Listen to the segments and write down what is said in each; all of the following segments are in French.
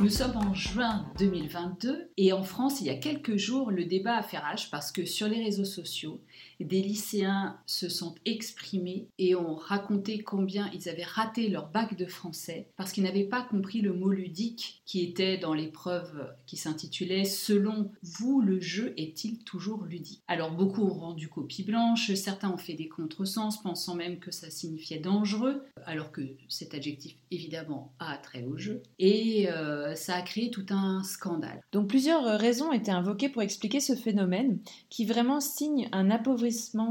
Nous sommes en juin 2022 et en France, il y a quelques jours, le débat a fait rage parce que sur les réseaux sociaux, des lycéens se sont exprimés et ont raconté combien ils avaient raté leur bac de français parce qu'ils n'avaient pas compris le mot ludique qui était dans l'épreuve qui s'intitulait Selon vous, le jeu est-il toujours ludique? Alors beaucoup ont rendu copie blanche, certains ont fait des contresens pensant même que ça signifiait dangereux, alors que cet adjectif évidemment a trait au jeu. Et euh, ça a créé tout un scandale. Donc plusieurs raisons étaient invoquées pour expliquer ce phénomène qui vraiment signe un appauvrissement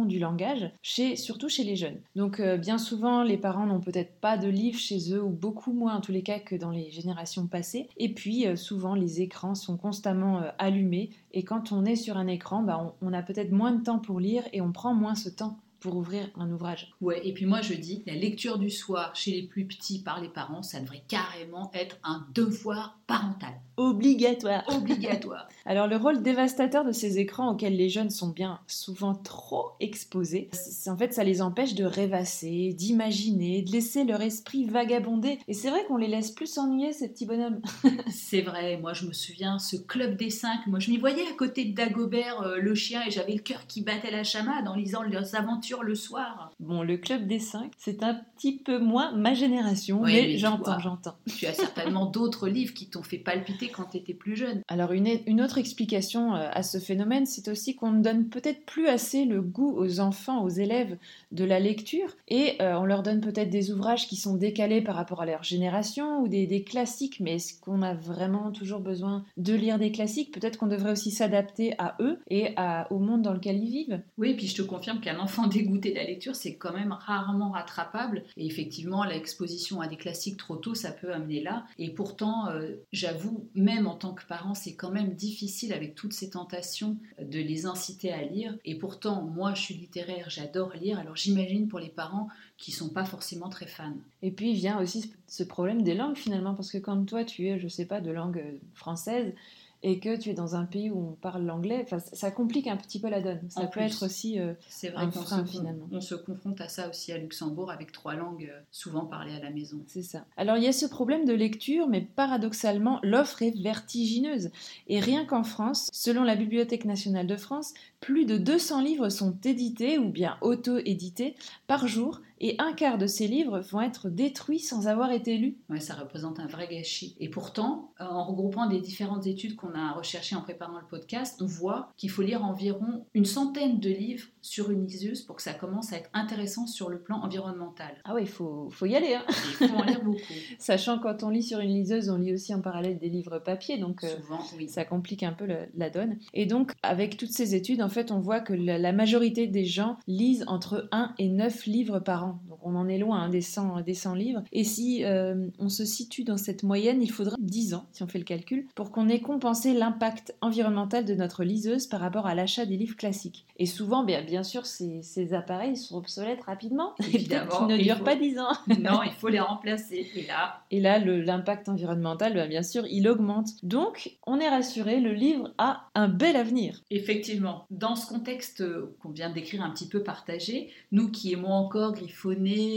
du langage, chez, surtout chez les jeunes. Donc euh, bien souvent, les parents n'ont peut-être pas de livres chez eux, ou beaucoup moins en tous les cas que dans les générations passées. Et puis euh, souvent, les écrans sont constamment euh, allumés, et quand on est sur un écran, bah, on, on a peut-être moins de temps pour lire et on prend moins ce temps pour ouvrir un ouvrage. Ouais, et puis moi je dis, la lecture du soir chez les plus petits par les parents, ça devrait carrément être un devoir parental. Obligatoire. Obligatoire. Alors le rôle dévastateur de ces écrans auxquels les jeunes sont bien souvent trop exposés, c'est en fait ça les empêche de rêvasser, d'imaginer, de laisser leur esprit vagabonder. Et c'est vrai qu'on les laisse plus s'ennuyer ces petits bonhommes. c'est vrai, moi je me souviens, ce club des cinq, moi je m'y voyais à côté de Dagobert, euh, le chien, et j'avais le cœur qui battait la chamade en lisant leurs aventures le soir. Bon, le club des cinq, c'est un petit peu moins ma génération, mais, j'entends, j'entends. Tu as certainement d'autres livres qui t'ont fait palpiter quand tu étais plus jeune. Alors une, une autre explication euh, à ce phénomène, c'est aussi qu'on ne donne peut-être plus assez le goût aux enfants, aux élèves de la lecture, et euh, on leur donne peut-être des ouvrages qui sont décalés par rapport à leur génération ou des, des classiques, mais est-ce qu'on a vraiment toujours besoin de lire des classiques? Peut-être qu'on devrait aussi s'adapter à eux et à, au monde dans lequel ils vivent. Oui, et puis je te confirme qu'un enfant dégoûté de la lecture, c'est quand même rarement rattrapable, et effectivement, l'exposition à des classiques trop tôt, ça peut amener là, et pourtant, euh, j'avoue, même en tant que parent, c'est quand même difficile avec toutes ces tentations de les inciter à lire. Et pourtant, moi, je suis littéraire, j'adore lire. Alors j'imagine pour les parents qui sont pas forcément très fans. Et puis vient aussi ce problème des langues finalement, parce que quand toi tu es, je sais pas, de langue française, et que tu es dans un pays où on parle l'anglais, ça complique un petit peu la donne. Ça peut être aussi euh, vrai un frein finalement. On se confronte à ça aussi à Luxembourg avec trois langues euh, souvent parlées à la maison. C'est ça. Alors il y a ce problème de lecture, mais paradoxalement, l'offre est vertigineuse. Et rien qu'en France, selon la Bibliothèque nationale de France, plus de 200 livres sont édités ou bien auto-édités par jour et un quart de ces livres vont être détruits sans avoir été lus. Ouais, ça représente un vrai gâchis. Et pourtant, euh, en regroupant les différentes études qu'on a recherchées en préparant le podcast, on voit qu'il faut lire environ une centaine de livres sur une liseuse pour que ça commence à être intéressant sur le plan environnemental. Ah oui, il faut, faut y aller. Hein. Il faut en lire beaucoup. Sachant quand on lit sur une liseuse, on lit aussi en parallèle des livres papier, donc euh, Souvent, oui. ça complique un peu le, la donne. Et donc, avec toutes ces études, en fait, on voit que la, la majorité des gens lisent entre 1 et 9 livres par an. Donc on en est loin hein, des, 100, des 100 livres. Et si euh, on se situe dans cette moyenne, il faudra 10 ans, si on fait le calcul, pour qu'on ait compensé l'impact environnemental de notre liseuse par rapport à l'achat des livres classiques. Et souvent, bien, bien sûr, ces, ces appareils sont obsolètes rapidement. Évidemment. Ils ne durent pas 10 ans. non, il faut les remplacer. Et là, et là l'impact environnemental, bien, bien sûr, il augmente. Donc, on est rassuré, le livre a un bel avenir. Effectivement. Dans ce contexte qu'on vient de décrire un petit peu partagé, nous qui aimons encore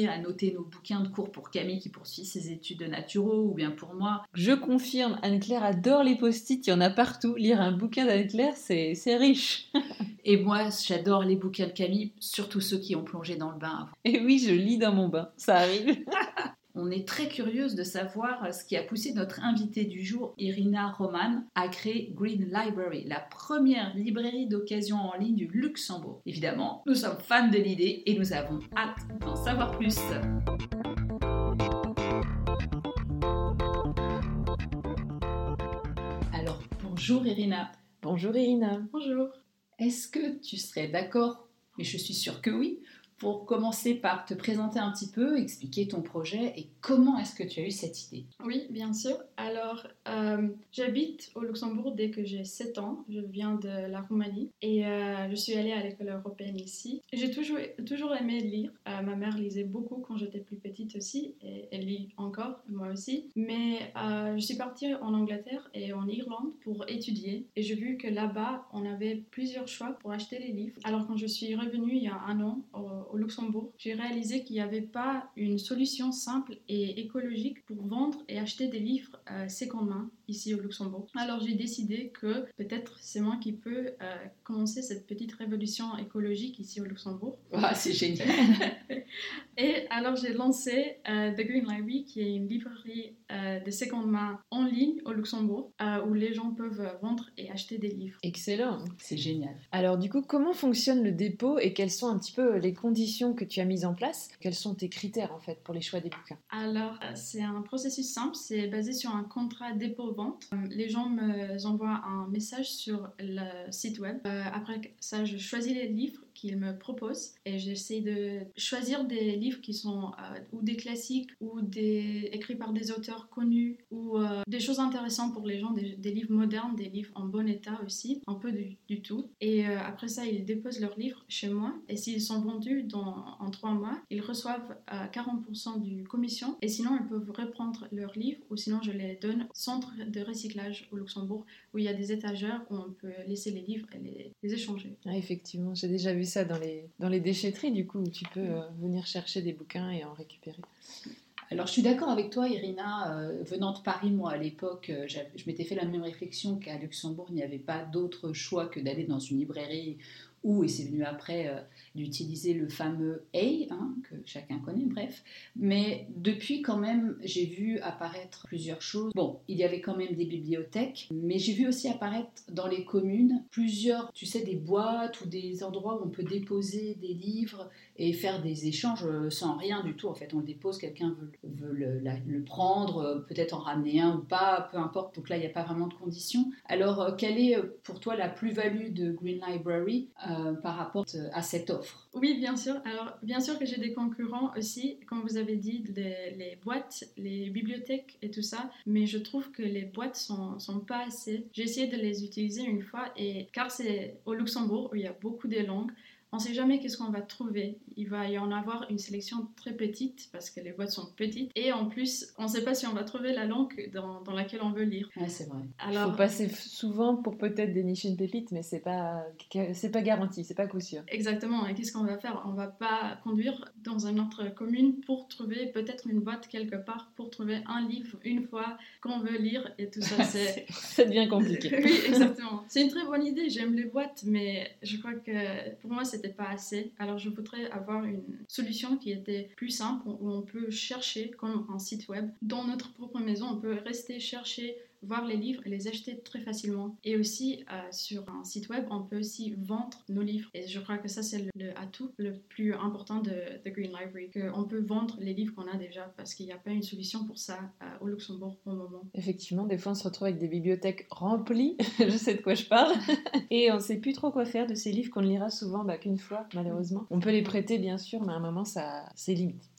à noter nos bouquins de cours pour Camille qui poursuit ses études de naturaux, ou bien pour moi. Je confirme, Anne-Claire adore les post-it, il y en a partout. Lire un bouquin d'Anne-Claire, c'est riche. Et moi, j'adore les bouquins de Camille, surtout ceux qui ont plongé dans le bain avant. Et oui, je lis dans mon bain, ça arrive. On est très curieuse de savoir ce qui a poussé notre invitée du jour, Irina Roman, à créer Green Library, la première librairie d'occasion en ligne du Luxembourg. Évidemment, nous sommes fans de l'idée et nous avons hâte d'en savoir plus. Alors, bonjour Irina. Bonjour Irina. Bonjour. Est-ce que tu serais d'accord, mais je suis sûre que oui, pour commencer par te présenter un petit peu, expliquer ton projet et comment est-ce que tu as eu cette idée? Oui, bien sûr. Alors, euh, j'habite au Luxembourg dès que j'ai 7 ans. Je viens de la Roumanie et euh, je suis allée à l'école européenne ici. J'ai toujours, toujours aimé lire. Euh, ma mère lisait beaucoup quand j'étais plus petite aussi et elle lit encore, moi aussi. Mais je suis partie en Angleterre et en Irlande pour étudier et j'ai vu que là-bas, on avait plusieurs choix pour acheter les livres. Alors quand je suis revenue il y a un an au, Luxembourg, j'ai réalisé qu'il n'y avait pas une solution simple et écologique pour vendre et acheter des livres euh, seconde main ici au Luxembourg. Alors j'ai décidé que peut-être c'est moi qui peux euh, commencer cette petite révolution écologique ici au Luxembourg. Ah, c'est génial. et alors j'ai lancé euh, The Green Library, qui est une librairie euh, de seconde main en ligne au Luxembourg, où les gens peuvent vendre et acheter des livres. Excellent, c'est génial. Alors du coup, comment fonctionne le dépôt et quelles sont un petit peu les conditions que tu as mises en place? Quels sont tes critères en fait pour les choix des bouquins? Alors c'est un processus simple, c'est basé sur un contrat dépôt euh, les gens me envoient un message sur le site web. Euh, après ça, je choisis les livres qu'ils me proposent et j'essaie de choisir des livres qui sont euh, ou des classiques ou des écrits par des auteurs connus ou des choses intéressantes pour les gens, des, livres modernes, des livres en bon état aussi, un peu du, tout. Et après ça, ils déposent leurs livres chez moi et s'ils sont vendus dans, en trois mois, ils reçoivent 40% du commission et sinon ils peuvent reprendre leurs livres ou sinon je les donne au centre de recyclage au Luxembourg où il y a des étagères où on peut laisser les livres et les, échanger. Ah, effectivement, j'ai déjà vu ça dans les, dans les déchetteries du coup où tu peux euh, venir chercher des bouquins et en récupérer. Alors je suis d'accord avec toi, Irina. Euh, venant de Paris, moi à l'époque, euh, je m'étais fait la même réflexion qu'à Luxembourg, il n'y avait pas d'autre choix que d'aller dans une librairie ou, et c'est venu après, euh, d'utiliser le fameux A, hein, que chacun connaît, bref. Mais depuis, quand même, j'ai vu apparaître plusieurs choses. Bon, il y avait quand même des bibliothèques, mais j'ai vu aussi apparaître dans les communes plusieurs, tu sais, des boîtes ou des endroits où on peut déposer des livres et faire des échanges euh, sans rien du tout. En fait, on le dépose, quelqu'un veut, le, prendre, euh, peut-être en ramener un ou pas, peu importe. Donc là, il n'y a pas vraiment de conditions. Alors, quelle est pour toi la plus-value de Green Library? Par rapport à cette offre Oui, bien sûr. Alors, bien sûr que j'ai des concurrents aussi, comme vous avez dit, les, boîtes, les bibliothèques et tout ça, mais je trouve que les boîtes sont, sont pas assez. J'ai essayé de les utiliser une fois, et car c'est au Luxembourg où il y a beaucoup de langues, on ne sait jamais qu'est-ce qu'on va trouver. Il va y en avoir une sélection très petite parce que les boîtes sont petites. Et en plus, on ne sait pas si on va trouver la langue dans, dans laquelle on veut lire. Ouais, c'est vrai. Alors, Il faut passer souvent pour peut-être dénicher une pépite, mais c'est pas c'est pas garanti, c'est pas coup sûr. Exactement. Et qu'est-ce qu'on va faire? On va pas conduire dans une autre commune pour trouver peut-être une boîte quelque part pour trouver un livre une fois qu'on veut lire et tout ça. C'est ça devient compliqué. oui, exactement. C'est une très bonne idée. J'aime les boîtes, mais je crois que pour moi c'était pas assez. Alors je voudrais avoir une solution qui était plus simple où on peut chercher comme un site web dans notre propre maison. On peut rester chercher voir les livres et les acheter très facilement. Et aussi, euh, sur un site web, on peut aussi vendre nos livres. Et je crois que ça, c'est le, atout le plus important de The Green Library, qu'on peut vendre les livres qu'on a déjà parce qu'il n'y a pas une solution pour ça euh, au Luxembourg pour le moment. Effectivement, des fois, on se retrouve avec des bibliothèques remplies, je sais de quoi je parle, et on ne sait plus trop quoi faire de ces livres qu'on ne lira souvent bah, qu'une fois, malheureusement. On peut les prêter, bien sûr, mais à un moment, ça, c'est limite.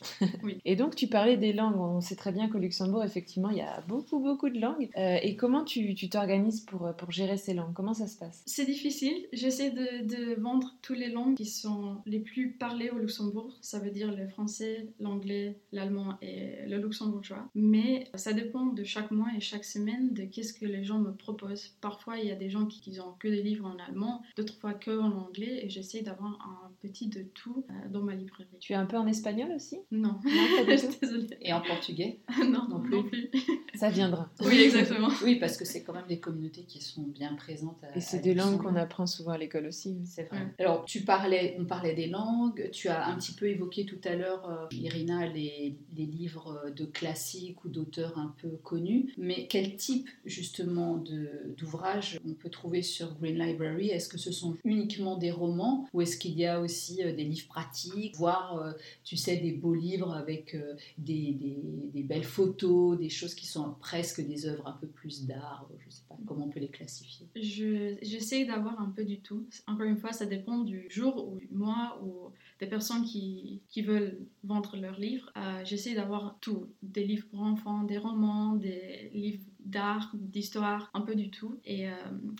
oui. Et donc, tu parlais des langues. On sait très bien qu'au Luxembourg, effectivement, il y a beaucoup, beaucoup de langues. Euh, et comment tu t'organises pour, euh, pour gérer ces langues? Comment ça se passe? C'est difficile. J'essaie de, de, vendre toutes les langues qui sont les plus parlées au Luxembourg. Ça veut dire le français, l'anglais, l'allemand et le luxembourgeois. Mais ça dépend de chaque mois et chaque semaine de qu'est-ce que les gens me proposent. Parfois, il y a des gens qui, qui ont que des livres en allemand, d'autres fois que en anglais. Et j'essaie d'avoir un petit de tout euh, dans ma librairie. Tu es un peu en espagnol aussi? Non. non Désolée. Et en portugais? Non, non plus. non plus. Ça viendra. Oui, exactement. Oui, parce que c'est quand même des communautés qui sont bien présentes. et c'est des langues qu'on apprend souvent à l'école aussi. C'est vrai. Alors, tu parlais, on parlait des langues. Tu as un petit peu évoqué tout à l'heure, euh, Irina, les, les, livres de classiques ou d'auteurs un peu connus. Mais quel type justement d'ouvrages on peut trouver sur Green Library? Est-ce que ce sont uniquement des romans ou est-ce qu'il y a aussi euh, des livres pratiques, voire, euh, tu sais, des beaux livres avec des, des, des belles photos, des choses qui sont presque des œuvres un peu plus d'art, je ne sais pas comment on peut les classifier? J'essaie d'avoir un peu du tout. Encore une fois, ça dépend du jour ou du mois ou des personnes qui, qui veulent vendre leurs livres, euh, j'essaie d'avoir tout, des livres pour enfants, des romans, des livres d'art, d'histoire, un peu du tout. Et euh,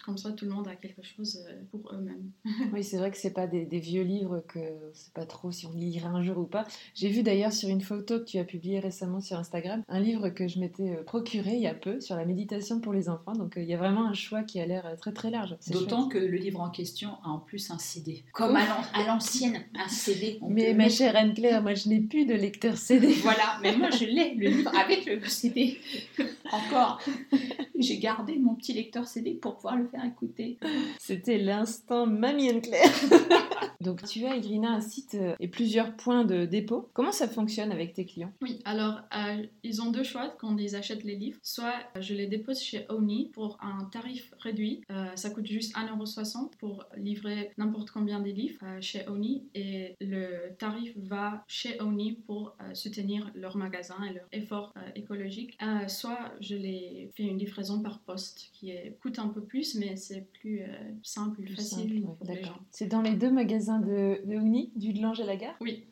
comme ça, tout le monde a quelque chose euh, pour eux-mêmes. oui, c'est vrai que c'est pas des, vieux livres que on sait pas trop si on lirait un jour ou pas. J'ai vu d'ailleurs sur une photo que tu as publiée récemment sur Instagram un livre que je m'étais euh, procuré il y a peu sur la méditation pour les enfants. Donc il y a vraiment un choix qui a l'air très très large. D'autant que le livre en question a en plus un CD. Comme à l'ancienne, un CD. Mais ma chère Anne-Claire, moi je n'ai plus de lecteur CD. voilà, mais moi je l'ai, le livre avec le CD. Encore. J'ai gardé mon petit lecteur CD pour pouvoir le faire écouter. C'était l'instant Mamie Anne Claire. Donc tu as, Irina, un site euh, et plusieurs points de dépôt. Comment ça fonctionne avec tes clients? Oui, alors euh, ils ont deux choix quand ils achètent les livres. Soit euh, je les dépose chez Oni pour un tarif réduit. ça coûte juste 1,60€ pour livrer n'importe combien de livres chez Oni. Et le tarif va chez Oni pour soutenir leur magasin et leur effort écologique. soit je les fais une livraison par poste qui coûte un peu plus, mais c'est plus simple, plus, facile pour les gens. C'est dans les deux magasins de, de Ouni, du Lange à la gare? Oui.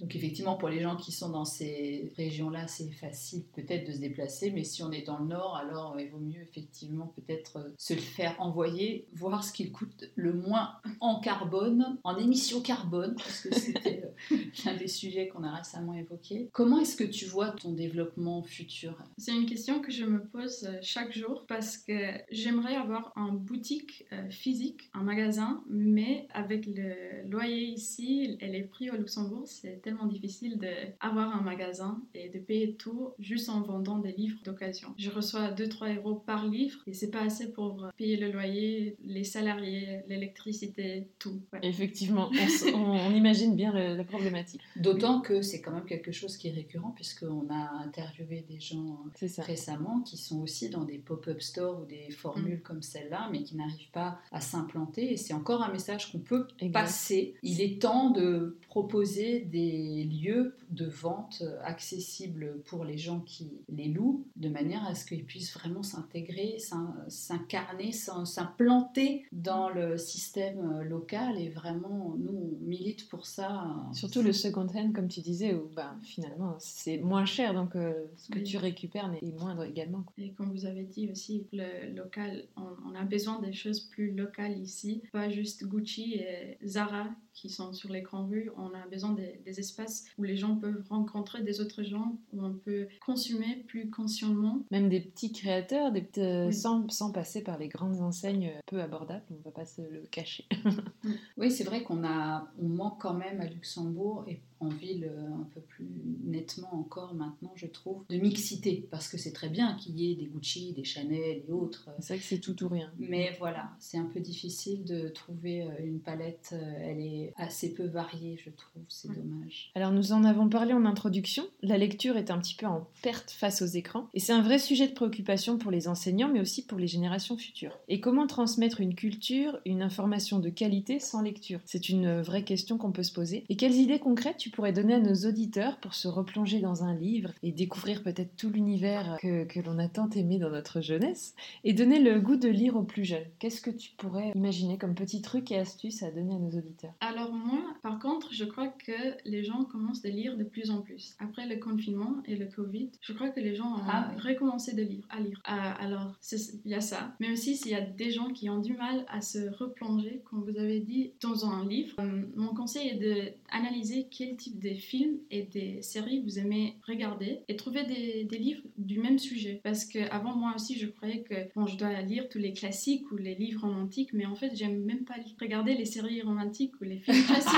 Donc effectivement, pour les gens qui sont dans ces régions-là, c'est facile peut-être de se déplacer, mais si on est dans le nord, alors euh, il vaut mieux effectivement peut-être euh, se le faire envoyer, voir ce qu'il coûte le moins en carbone, en émissions carbone, parce que c'était euh, l'un des sujets qu'on a récemment évoqué. Comment est-ce que tu vois ton développement futur? C'est une question que je me pose chaque jour parce que j'aimerais avoir un boutique physique, un magasin, mais avec le loyer ici et les prix au Luxembourg, c'est tellement difficile d'avoir un magasin et de payer tout juste en vendant des livres d'occasion. Je reçois 2-3 euros par livre et c'est pas assez pour payer le loyer, les salariés, l'électricité, tout. Effectivement, on, imagine bien la problématique. D'autant que c'est quand même quelque chose qui est récurrent puisqu'on a interviewé des gens récemment qui sont aussi dans des pop-up stores ou des formules mm. comme celle-là mais qui n'arrivent pas à s'implanter et c'est encore un message qu'on peut passer. Il est temps de proposer des lieux de vente accessibles pour les gens qui les louent, de manière à ce qu'ils puissent vraiment s'intégrer, s'incarner, s'implanter dans le système local. Et vraiment, nous, on milite pour ça. Surtout le second hand, comme tu disais, où ben, finalement, c'est moins cher, donc euh, ce que tu récupères est moindre également. Et comme vous avez dit aussi, le local, on, on a besoin des choses plus locales ici, pas juste Gucci et Zara qui sont sur l'écran rue, on a besoin des, espaces où les gens peuvent rencontrer des autres gens, où on peut consommer plus consciemment. Même des petits créateurs, des petits, sans, sans, passer par les grandes enseignes peu abordables, on ne va pas se le cacher. oui, c'est vrai qu'on a, on manque quand même à Luxembourg et en ville euh, un peu plus nettement encore maintenant, je trouve, de mixité, parce que c'est très bien qu'il y ait des Gucci, des Chanel et autres. C'est vrai que c'est tout ou rien. Mais voilà, c'est un peu difficile de trouver euh, une palette, euh, elle est assez peu variée, je trouve, c'est dommage. Alors nous en avons parlé en introduction, la lecture est un petit peu en perte face aux écrans, et c'est un vrai sujet de préoccupation pour les enseignants, mais aussi pour les générations futures. Et comment transmettre une culture, une information de qualité sans lecture? C'est une vraie question qu'on peut se poser. Et quelles idées concrètes tu pourrais donner à nos auditeurs pour se replonger dans un livre et découvrir peut-être tout l'univers que, que l'on a tant aimé dans notre jeunesse et donner le goût de lire aux plus jeunes Qu'est-ce que tu pourrais imaginer comme petit truc et astuce à donner à nos auditeurs? Alors moi, par contre, je crois que les gens commencent à lire de plus en plus. Après le confinement et le Covid, je crois que les gens ont ah recommencé de lire, à lire. Ah, alors, il y a ça. Mais aussi, s'il y a des gens qui ont du mal à se replonger, comme vous avez dit, dans un livre, euh, mon conseil est d'analyser quel type de films et des séries vous aimez regarder et trouver des, des livres du même sujet. Parce que avant moi aussi, je croyais que bon, je dois lire tous les classiques ou les livres romantiques, mais en fait, j'aime même pas regarder les séries romantiques ou les films classiques.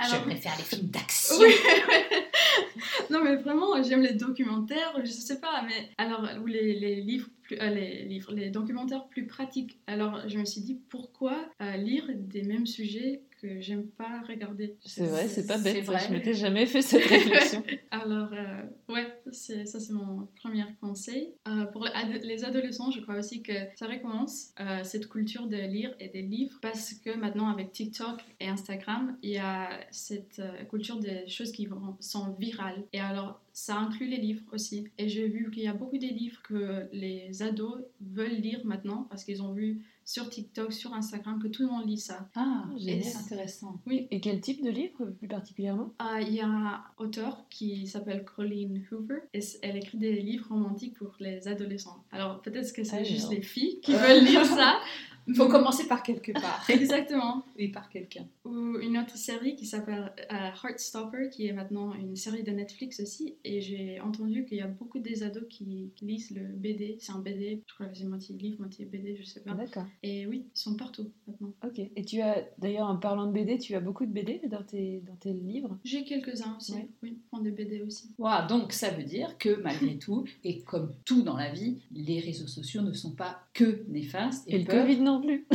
je préfère les films d'action. non, mais vraiment, j'aime les documentaires, je sais pas, mais alors, ou les, les livres plus, euh, les livres, les documentaires plus pratiques. Alors je me suis dit pourquoi euh, lire des mêmes sujets que j'aime pas regarder? C'est vrai, c'est pas bête. Vrai. Je m'étais jamais fait cette réflexion. Alors euh, ouais, ça c'est mon premier conseil. pour les adolescents, je crois aussi que ça recommence cette culture de lire et des livres parce que maintenant avec TikTok et Instagram, il y a cette culture des choses qui sont virales. Et alors ça inclut les livres aussi. Et j'ai vu qu'il y a beaucoup de livres que les ados veulent lire maintenant parce qu'ils ont vu sur TikTok, sur Instagram, que tout le monde lit ça. Ah, Génial. c'est intéressant. Oui, Et quel type de livre plus particulièrement? Ah, il y a un auteur qui s'appelle Colleen Hoover et elle écrit des livres romantiques pour les adolescents. Alors peut-être que c'est Ah, juste non. les filles qui veulent lire ça. Il faut commencer par quelque part. Exactement. Oui, par quelqu'un. Ou une autre série qui s'appelle euh, Heartstopper, qui est maintenant une série de Netflix aussi. Et j'ai entendu qu'il y a beaucoup des ados qui lisent le BD. C'est un BD, je crois que c'est moitié livre, moitié BD, je sais pas. D'accord. Et oui, ils sont partout maintenant. Ok. Et tu as, d'ailleurs, en parlant de BD, tu as beaucoup de BD dans tes, dans tes livres? J'ai quelques-uns aussi. Ouais. Oui, prends des BD aussi. Voilà, donc ça veut dire que malgré tout, et comme tout dans la vie, les réseaux sociaux ne sont pas que néfastes Et le peuvent- Covid non plus.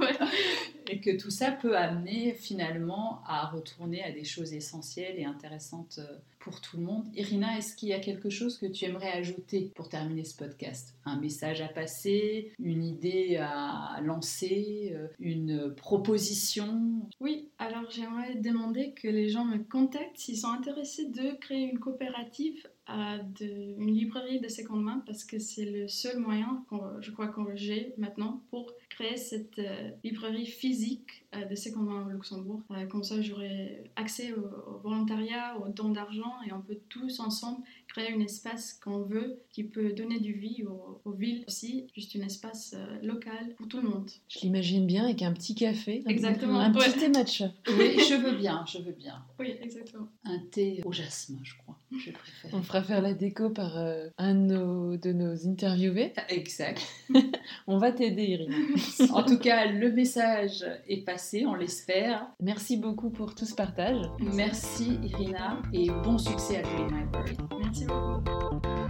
Ouais. et que tout ça peut amener finalement à retourner à des choses essentielles et intéressantes euh, pour tout le monde. Irina, est-ce qu'il y a quelque chose que tu aimerais ajouter pour terminer ce podcast? Un message à passer, une idée à lancer, euh, une proposition? Oui, alors j'aimerais demander que les gens me contactent s'ils sont intéressés de créer une coopérative une librairie de seconde main parce que c'est le seul moyen, qu'on- je crois, que j'ai maintenant pour créer cette euh, librairie physique euh, de seconde main au Luxembourg. Comme ça, j'aurai accès au, au volontariat, aux dons d'argent et on peut tous ensemble créer un espace qu'on veut qui peut donner du vie aux, aux villes aussi, juste un espace euh, local pour tout le monde. Je l'imagine bien avec un petit café. un- Exactement, Un petit ouais. thé matcha. Oui, je veux bien, je veux bien. Oui, exactement. Un thé au jasmin, je crois. Je préfère. On fera faire la déco par euh, un de nos, de nos interviewés. Exact. On va t'aider, Irina. En tout cas, le message est passé, on l'espère. Merci beaucoup pour tout ce partage. Merci Irina et bon succès à Dream Library. Merci beaucoup.